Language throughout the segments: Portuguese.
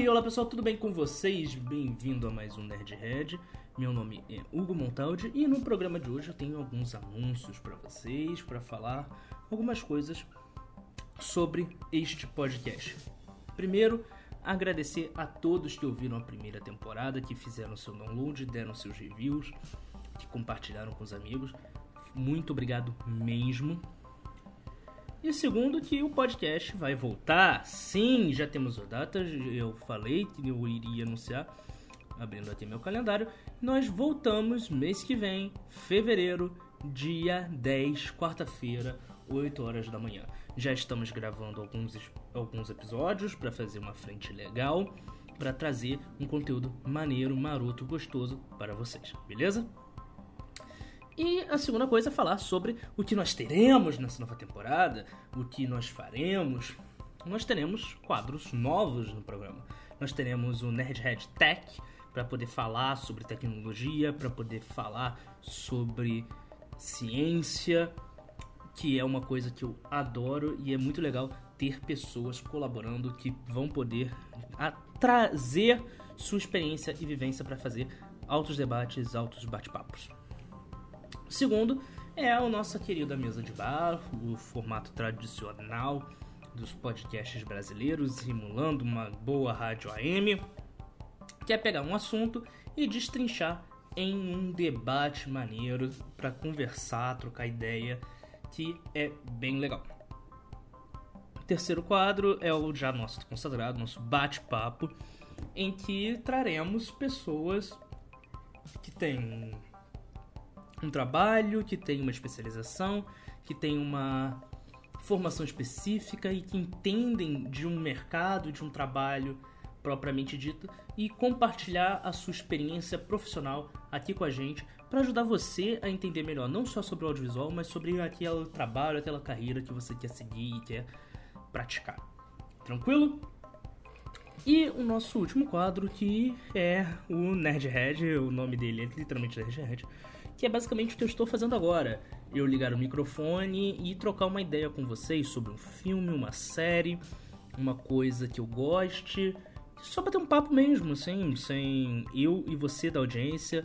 E olá pessoal, tudo bem com vocês? Bem-vindo a mais um Nerdhead. Meu nome é Hugo Montaldi e no programa de hoje eu tenho alguns anúncios para vocês, para falar algumas coisas sobre este podcast. Primeiro, agradecer a todos que ouviram a primeira temporada, que fizeram seu download, deram seus reviews, que compartilharam com os amigos. Muito obrigado mesmo. E segundo, que o podcast vai voltar. Sim, já temos a data. Eu falei que eu iria anunciar, abrindo aqui meu calendário. Nós voltamos mês que vem, fevereiro, dia 10, quarta-feira, 8 horas da manhã. Já estamos gravando alguns, alguns episódios para fazer uma frente legal, para trazer um conteúdo maneiro, maroto, gostoso para vocês, beleza? E a segunda coisa é falar sobre o que nós teremos nessa nova temporada, o que nós faremos. Nós teremos quadros novos no programa. Nós teremos o Nerdhead Tech para poder falar sobre tecnologia, para poder falar sobre ciência, que é uma coisa que eu adoro e é muito legal ter pessoas colaborando que vão poder trazer sua experiência e vivência para fazer altos debates, altos bate-papos. Segundo é a nossa querida mesa de bar, o formato tradicional dos podcasts brasileiros, simulando uma boa rádio AM, que é pegar um assunto e destrinchar em um debate maneiro para conversar, trocar ideia, que é bem legal. O terceiro quadro é o já nosso consagrado, nosso bate-papo, em que traremos pessoas que têm um trabalho, que tem uma especialização, que tem uma formação específica e que entendem de um mercado, de um trabalho propriamente dito e compartilhar a sua experiência profissional aqui com a gente para ajudar você a entender melhor não só sobre o audiovisual, mas sobre aquele trabalho, aquela carreira que você quer seguir e quer praticar. Tranquilo? E o nosso último quadro que é o Nerdhead, o nome dele é literalmente Nerdhead que é basicamente o que eu estou fazendo agora. Eu ligar o microfone e trocar uma ideia com vocês sobre um filme, uma série, uma coisa que eu goste, só para ter um papo mesmo, assim, sem eu e você da audiência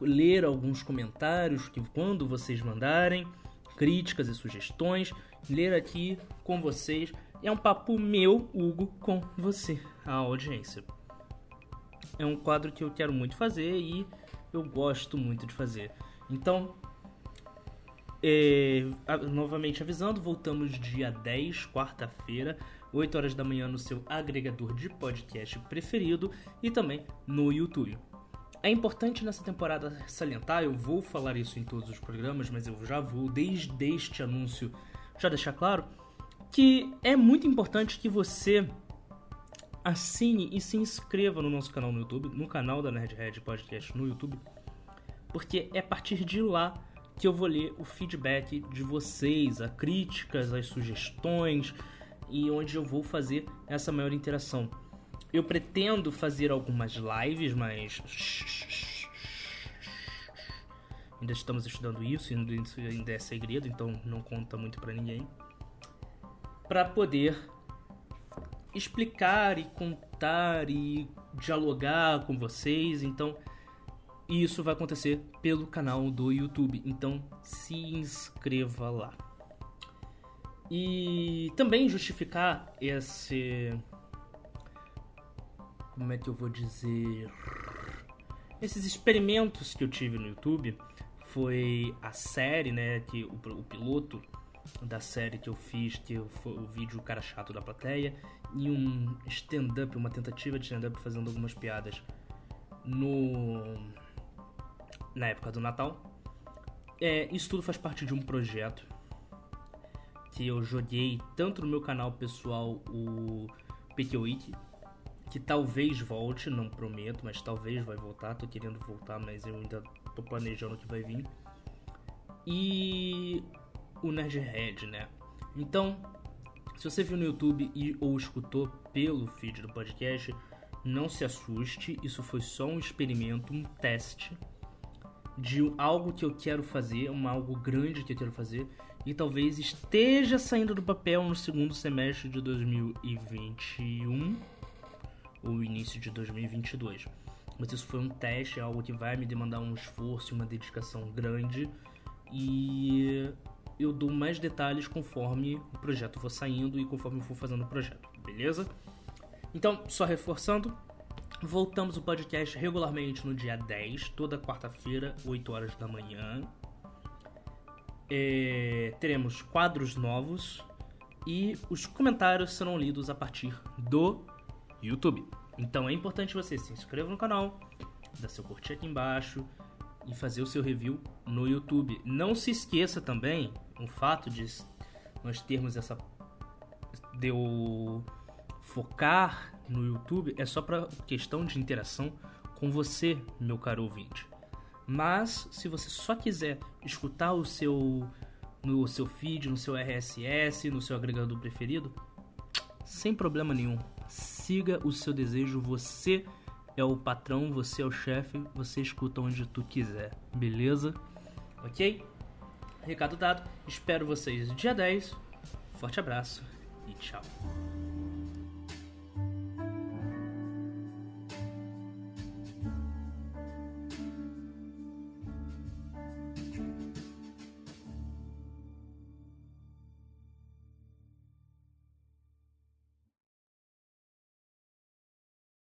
ler alguns comentários que quando vocês mandarem, críticas e sugestões, ler aqui com vocês. É um papo meu, Hugo, com você, a audiência. É um quadro que eu quero muito fazer e eu gosto muito de fazer. Então, é, novamente avisando, voltamos dia 10, quarta-feira, 8 horas da manhã no seu agregador de podcast preferido e também no YouTube. É importante nessa temporada salientar, eu vou falar isso em todos os programas, mas eu já vou, desde este anúncio, já deixar claro que é muito importante que você assine e se inscreva no nosso canal no YouTube, no canal da Nerdhead Podcast no YouTube, porque é a partir de lá que eu vou ler o feedback de vocês, as críticas, as sugestões e onde eu vou fazer essa maior interação. Eu pretendo fazer algumas lives, mas ainda estamos estudando isso, ainda é segredo, então não conta muito para ninguém. Para poder explicar e contar e dialogar com vocês. Então, isso vai acontecer pelo canal do YouTube. Então, se inscreva lá. E também justificar esse. Como é que eu vou dizer? Esses experimentos que eu tive no YouTube foi a série, né? Que o, o piloto da série que eu fiz, que foi o vídeo Cara Chato da Plateia, e um stand-up, uma tentativa de stand-up fazendo algumas piadas no na época do Natal. É, isso tudo faz parte de um projeto que eu joguei tanto no meu canal pessoal, o PQ Week, que talvez volte, não prometo, mas talvez vai voltar. Tô querendo voltar, mas eu ainda tô planejando o que vai vir. E o Nerdhead, né? Então, se você viu no YouTube e ou escutou pelo feed do podcast, não se assuste, isso foi só um experimento, um teste de algo que eu quero fazer, um algo grande que eu quero fazer e talvez esteja saindo do papel no segundo semestre de 2021 ou início de 2022. Mas isso foi um teste, é algo que vai me demandar um esforço e uma dedicação grande e eu dou mais detalhes conforme o projeto for saindo e conforme eu for fazendo o projeto, beleza? Então, só reforçando, voltamos o podcast regularmente no dia 10, toda quarta-feira, 8 horas da manhã. É, teremos quadros novos e os comentários serão lidos a partir do YouTube. Então é importante você se inscrever no canal, dar seu curtir aqui embaixo e fazer o seu review no YouTube. Não se esqueça também o fato de nós termos essa de eu focar no YouTube é só para questão de interação com você, meu caro ouvinte. Mas se você só quiser escutar o seu no seu feed, no seu RSS, no seu agregador preferido, sem problema nenhum. Siga o seu desejo, você é o patrão, você é o chefe, você escuta onde tu quiser, beleza? Ok? Recado dado, espero vocês dia 10. Forte abraço e tchau.